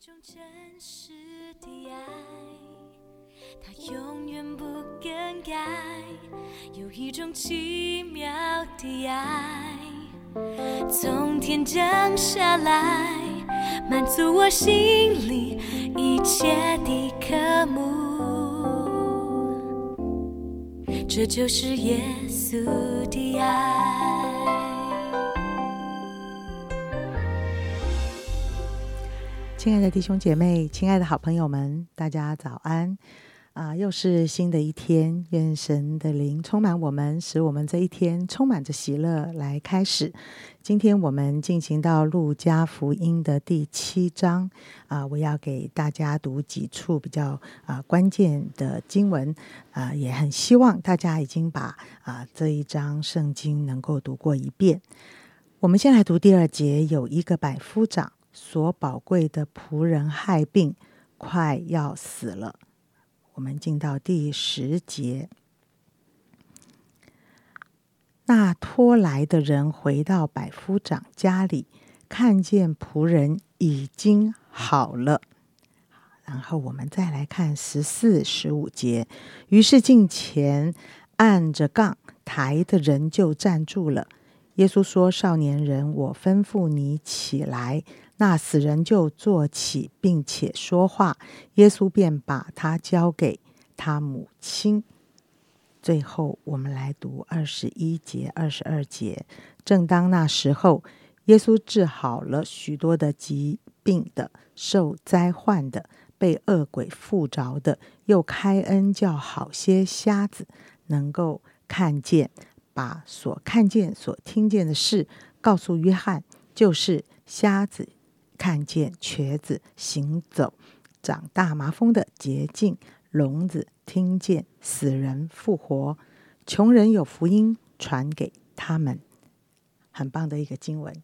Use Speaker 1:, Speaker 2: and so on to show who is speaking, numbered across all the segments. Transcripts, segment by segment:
Speaker 1: 种真实的爱，它永远不更改。有一种奇妙的爱，从天降下来，满足我心里一切的渴慕。这就是耶稣的爱。
Speaker 2: 亲爱的弟兄姐妹，亲爱的好朋友们，大家早安！啊，又是新的一天，愿神的灵充满我们，使我们这一天充满着喜乐来开始。今天我们进行到路加福音的第七章啊，我要给大家读几处比较啊关键的经文啊，也很希望大家已经把啊这一章圣经能够读过一遍。我们先来读第二节，有一个百夫长。所宝贵的仆人害病，快要死了。我们进到第十节，那拖来的人回到百夫长家里，看见仆人已经好了。然后我们再来看十四、十五节，于是近前按着杠抬的人就站住了。耶稣说：“少年人，我吩咐你起来。”那死人就坐起，并且说话，耶稣便把他交给他母亲。最后，我们来读二十一节、二十二节。正当那时候，耶稣治好了许多的疾病的、受灾患的、被恶鬼附着的，又开恩叫好些瞎子能够看见，把所看见、所听见的事告诉约翰，就是瞎子。看见瘸子行走，长大麻风的捷径，聋子听见，死人复活，穷人有福音传给他们，很棒的一个经文。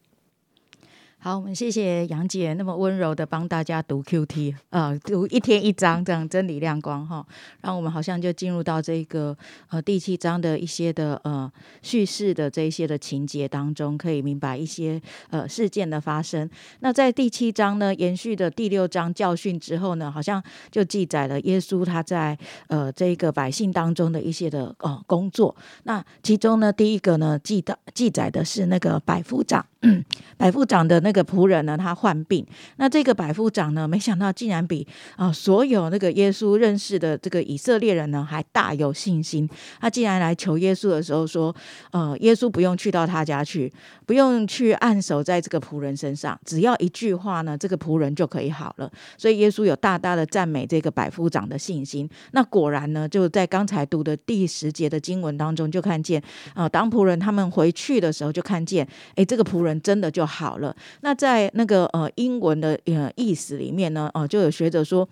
Speaker 3: 好，我们谢谢杨姐那么温柔的帮大家读 Q T，呃，读一天一章这样真理亮光哈，让我们好像就进入到这个呃第七章的一些的呃叙事的这一些的情节当中，可以明白一些呃事件的发生。那在第七章呢，延续的第六章教训之后呢，好像就记载了耶稣他在呃这个百姓当中的一些的呃工作。那其中呢，第一个呢记的记载的是那个百夫长。百夫长的那个仆人呢，他患病。那这个百夫长呢，没想到竟然比啊所有那个耶稣认识的这个以色列人呢还大有信心。他竟然来求耶稣的时候说：“呃，耶稣不用去到他家去，不用去按手在这个仆人身上，只要一句话呢，这个仆人就可以好了。”所以耶稣有大大的赞美这个百夫长的信心。那果然呢，就在刚才读的第十节的经文当中，就看见啊，当仆人他们回去的时候，就看见哎，这个仆人。真的就好了。那在那个呃英文的呃意思里面呢，哦，就有学者说，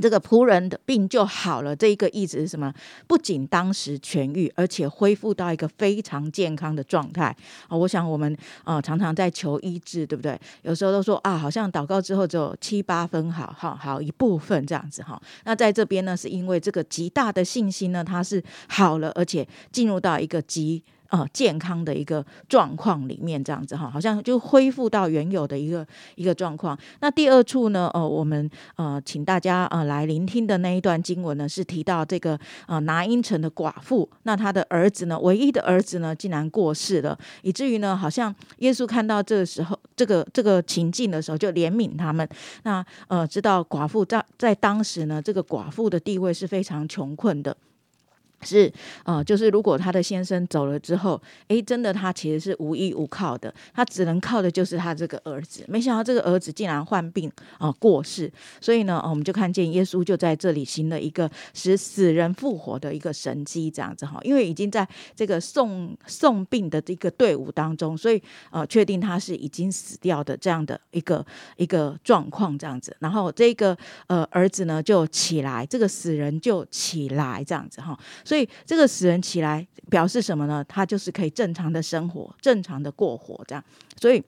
Speaker 3: 这个仆人的病就好了。这一个意思是什么？不仅当时痊愈，而且恢复到一个非常健康的状态啊！我想我们啊常常在求医治，对不对？有时候都说啊，好像祷告之后只有七八分好，好好一部分这样子哈。那在这边呢，是因为这个极大的信心呢，它是好了，而且进入到一个极。呃，健康的一个状况里面，这样子哈，好像就恢复到原有的一个一个状况。那第二处呢，呃，我们呃，请大家呃来聆听的那一段经文呢，是提到这个呃拿因城的寡妇，那他的儿子呢，唯一的儿子呢，竟然过世了，以至于呢，好像耶稣看到这个时候这个这个情境的时候，就怜悯他们。那呃，知道寡妇在在当时呢，这个寡妇的地位是非常穷困的。是，呃，就是如果他的先生走了之后，哎，真的他其实是无依无靠的，他只能靠的就是他这个儿子。没想到这个儿子竟然患病啊过世，所以呢，我们就看见耶稣就在这里行了一个使死人复活的一个神迹，这样子哈。因为已经在这个送送病的这个队伍当中，所以呃，确定他是已经死掉的这样的一个一个状况，这样子。然后这个呃儿子呢就起来，这个死人就起来，这样子哈。所以这个死人起来表示什么呢？他就是可以正常的生活，正常的过活这样。所以。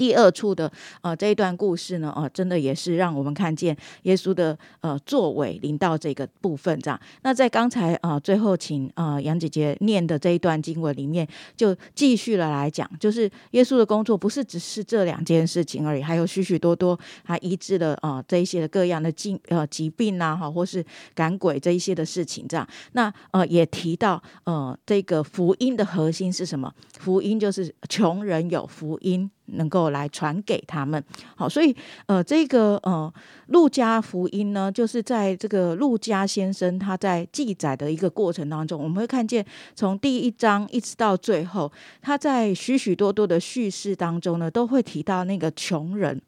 Speaker 3: 第二处的呃这一段故事呢，呃，真的也是让我们看见耶稣的呃作为临到这个部分这样。那在刚才啊最后请啊杨姐姐念的这一段经文里面，就继续了来讲，就是耶稣的工作不是只是这两件事情而已，还有许许多多他医治了啊这一些的各样的疾呃疾病呐哈，或是赶鬼这一些的事情这样。那呃也提到呃这个福音的核心是什么？福音就是穷人有福音。能够来传给他们，好，所以呃，这个呃，路加福音呢，就是在这个路加先生他在记载的一个过程当中，我们会看见从第一章一直到最后，他在许许多多的叙事当中呢，都会提到那个穷人。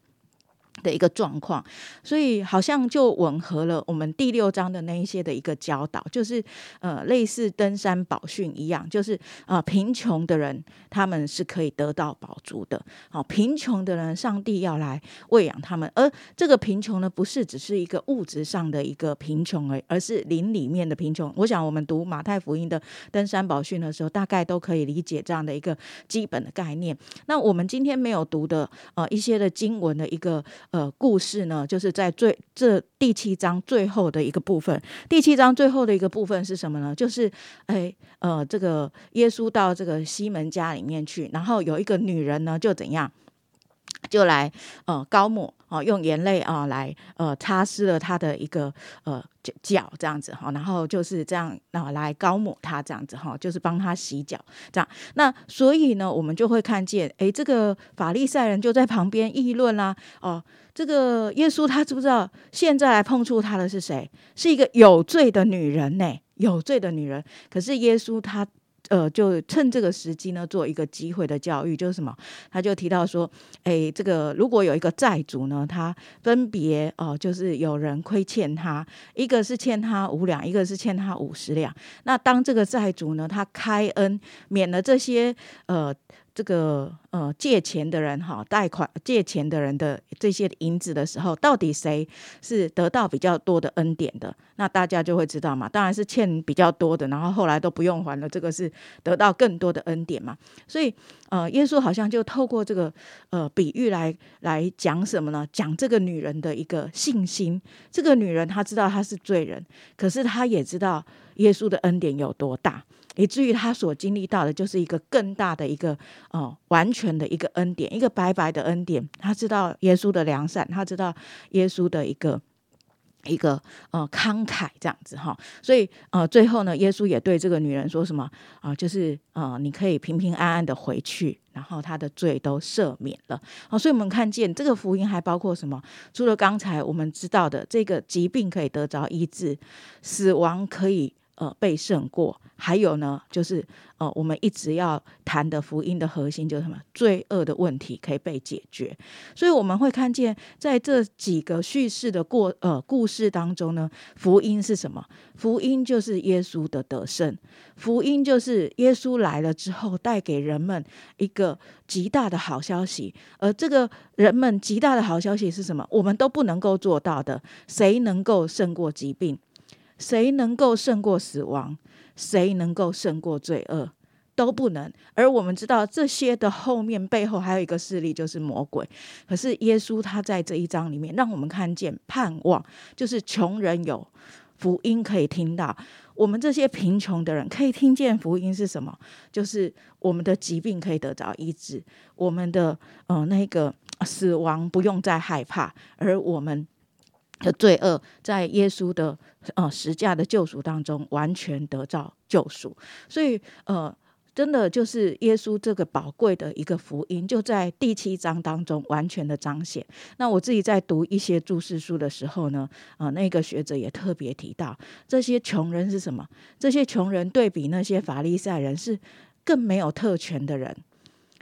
Speaker 3: 的一个状况，所以好像就吻合了我们第六章的那一些的一个教导，就是呃类似登山宝训一样，就是啊贫穷的人他们是可以得到宝珠的，好贫穷的人上帝要来喂养他们，而这个贫穷呢不是只是一个物质上的一个贫穷而已，而是灵里面的贫穷。我想我们读马太福音的登山宝训的时候，大概都可以理解这样的一个基本的概念。那我们今天没有读的呃一些的经文的一个。呃，故事呢，就是在最这第七章最后的一个部分。第七章最后的一个部分是什么呢？就是哎，呃，这个耶稣到这个西门家里面去，然后有一个女人呢，就怎样，就来呃高抹。哦，用眼泪啊来呃擦拭了他的一个呃脚脚这样子哈，然后就是这样啊来高抹他这样子哈，就是帮他洗脚这样。那所以呢，我们就会看见，哎，这个法利赛人就在旁边议论啦。哦，这个耶稣他知不知道现在来碰触他的是谁？是一个有罪的女人呢？有罪的女人。可是耶稣他。呃，就趁这个时机呢，做一个机会的教育，就是什么？他就提到说，哎，这个如果有一个债主呢，他分别哦，就是有人亏欠他，一个是欠他五两，一个是欠他五十两。那当这个债主呢，他开恩免了这些呃。这个呃借钱的人哈，贷款借钱的人的这些银子的时候，到底谁是得到比较多的恩典的？那大家就会知道嘛。当然是欠比较多的，然后后来都不用还了，这个是得到更多的恩典嘛。所以呃，耶稣好像就透过这个呃比喻来来讲什么呢？讲这个女人的一个信心。这个女人她知道她是罪人，可是她也知道耶稣的恩典有多大。以至于她所经历到的，就是一个更大的一个哦，完全的一个恩典，一个白白的恩典。她知道耶稣的良善，她知道耶稣的一个一个呃慷慨这样子哈。所以呃，最后呢，耶稣也对这个女人说什么啊？就是呃，你可以平平安安的回去，然后他的罪都赦免了。好，所以我们看见这个福音还包括什么？除了刚才我们知道的这个疾病可以得着医治，死亡可以。呃，被胜过，还有呢，就是呃，我们一直要谈的福音的核心就是什么？罪恶的问题可以被解决。所以我们会看见，在这几个叙事的过呃故事当中呢，福音是什么？福音就是耶稣的得胜，福音就是耶稣来了之后带给人们一个极大的好消息。而这个人们极大的好消息是什么？我们都不能够做到的。谁能够胜过疾病？谁能够胜过死亡？谁能够胜过罪恶？都不能。而我们知道这些的后面背后还有一个势力，就是魔鬼。可是耶稣他在这一章里面，让我们看见盼望，就是穷人有福音可以听到。我们这些贫穷的人可以听见福音是什么？就是我们的疾病可以得着医治，我们的呃那个死亡不用再害怕，而我们。的罪恶在耶稣的呃十架的救赎当中完全得到救赎，所以呃真的就是耶稣这个宝贵的一个福音，就在第七章当中完全的彰显。那我自己在读一些注释书的时候呢，啊那个学者也特别提到，这些穷人是什么？这些穷人对比那些法利赛人是更没有特权的人。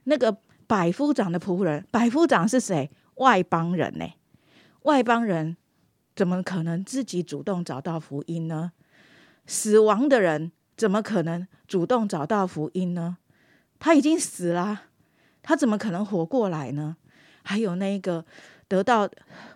Speaker 3: 那个百夫长的仆人，百夫长是谁？外邦人呢？外邦人。怎么可能自己主动找到福音呢？死亡的人怎么可能主动找到福音呢？他已经死了，他怎么可能活过来呢？还有那个得到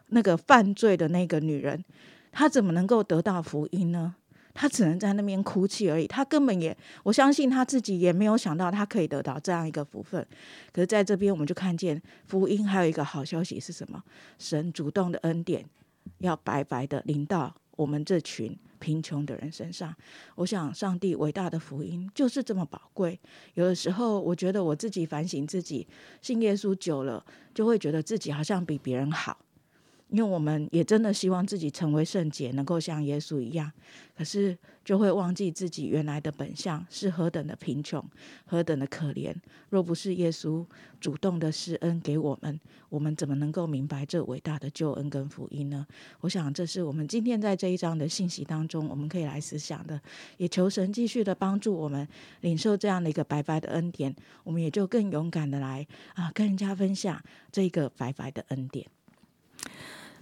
Speaker 3: 那个犯罪的那个女人，她怎么能够得到福音呢？她只能在那边哭泣而已。她根本也，我相信她自己也没有想到她可以得到这样一个福分。可是在这边，我们就看见福音还有一个好消息是什么？神主动的恩典要白白的淋到我们这群贫穷的人身上。我想，上帝伟大的福音就是这么宝贵。有的时候，我觉得我自己反省自己，信耶稣久了，就会觉得自己好像比别人好。因为我们也真的希望自己成为圣洁，能够像耶稣一样，可是就会忘记自己原来的本相是何等的贫穷，何等的可怜。若不是耶稣主动的施恩给我们，我们怎么能够明白这伟大的救恩跟福音呢？我想这是我们今天在这一章的信息当中，我们可以来思想的。也求神继续的帮助我们领受这样的一个白白的恩典，我们也就更勇敢的来啊，跟人家分享这一个白白的恩典。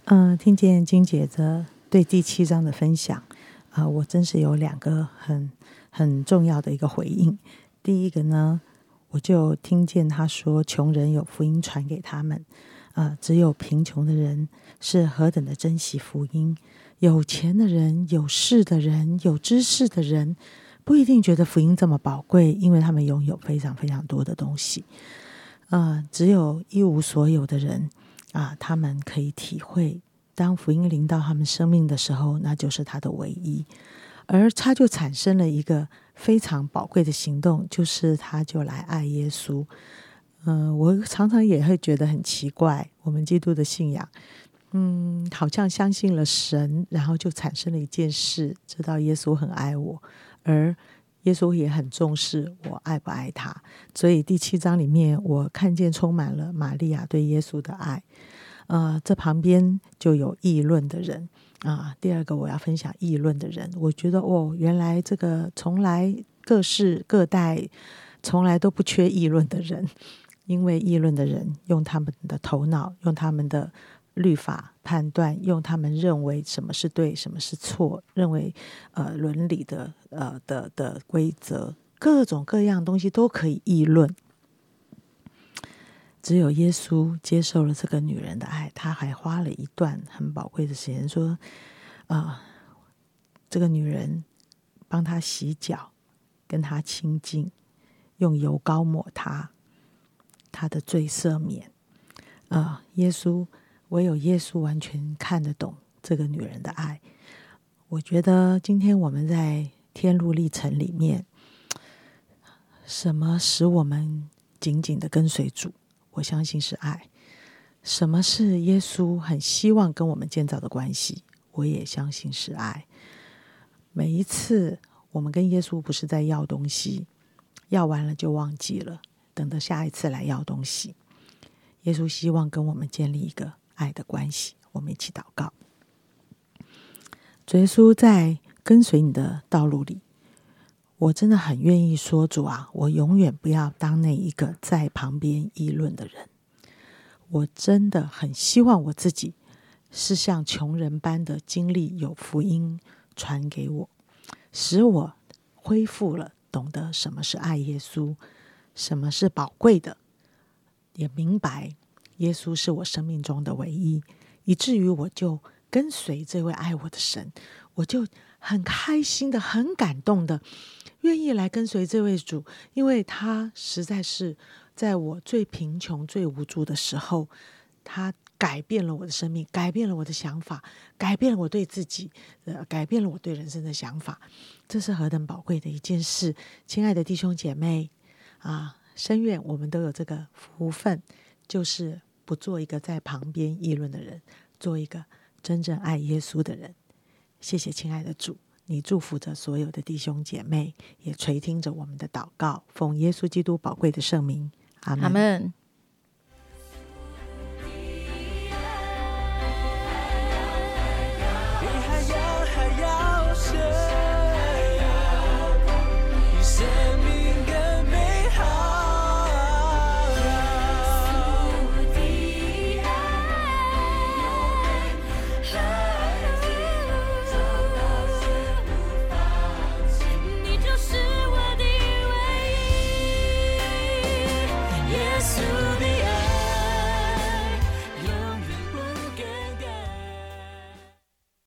Speaker 2: 嗯，听见金姐的对第七章的分享，啊，我真是有两个很很重要的一个回应。第一个呢，我就听见他说，穷人有福音传给他们，啊，只有贫穷的人是何等的珍惜福音。有钱的人、有势的人、有知识的人，不一定觉得福音这么宝贵，因为他们拥有非常非常多的东西。啊，只有一无所有的人。啊，他们可以体会，当福音临到他们生命的时候，那就是他的唯一，而他就产生了一个非常宝贵的行动，就是他就来爱耶稣。嗯，我常常也会觉得很奇怪，我们基督的信仰，嗯，好像相信了神，然后就产生了一件事，知道耶稣很爱我，而耶稣也很重视我爱不爱他。所以第七章里面，我看见充满了玛利亚对耶稣的爱。呃，这旁边就有议论的人啊。第二个我要分享议论的人，我觉得哦，原来这个从来各世各代从来都不缺议论的人，因为议论的人用他们的头脑，用他们的律法判断，用他们认为什么是对，什么是错，认为呃伦理的呃的的规则，各种各样东西都可以议论。只有耶稣接受了这个女人的爱，他还花了一段很宝贵的时间说：“啊，这个女人帮他洗脚，跟他亲近，用油膏抹他，他的罪赦免。”啊，耶稣唯有耶稣完全看得懂这个女人的爱。我觉得今天我们在天路历程里面，什么使我们紧紧的跟随主？我相信是爱。什么是耶稣很希望跟我们建造的关系？我也相信是爱。每一次我们跟耶稣不是在要东西，要完了就忘记了，等到下一次来要东西。耶稣希望跟我们建立一个爱的关系。我们一起祷告。主耶稣在跟随你的道路里。我真的很愿意说，主啊，我永远不要当那一个在旁边议论的人。我真的很希望我自己是像穷人般的经历，有福音传给我，使我恢复了懂得什么是爱耶稣，什么是宝贵的，也明白耶稣是我生命中的唯一，以至于我就跟随这位爱我的神，我就很开心的、很感动的。愿意来跟随这位主，因为他实在是在我最贫穷、最无助的时候，他改变了我的生命，改变了我的想法，改变了我对自己，呃，改变了我对人生的想法。这是何等宝贵的一件事！亲爱的弟兄姐妹啊，深愿我们都有这个福分，就是不做一个在旁边议论的人，做一个真正爱耶稣的人。谢谢，亲爱的主。你祝福着所有的弟兄姐妹，也垂听着我们的祷告，奉耶稣基督宝贵的圣名，阿门。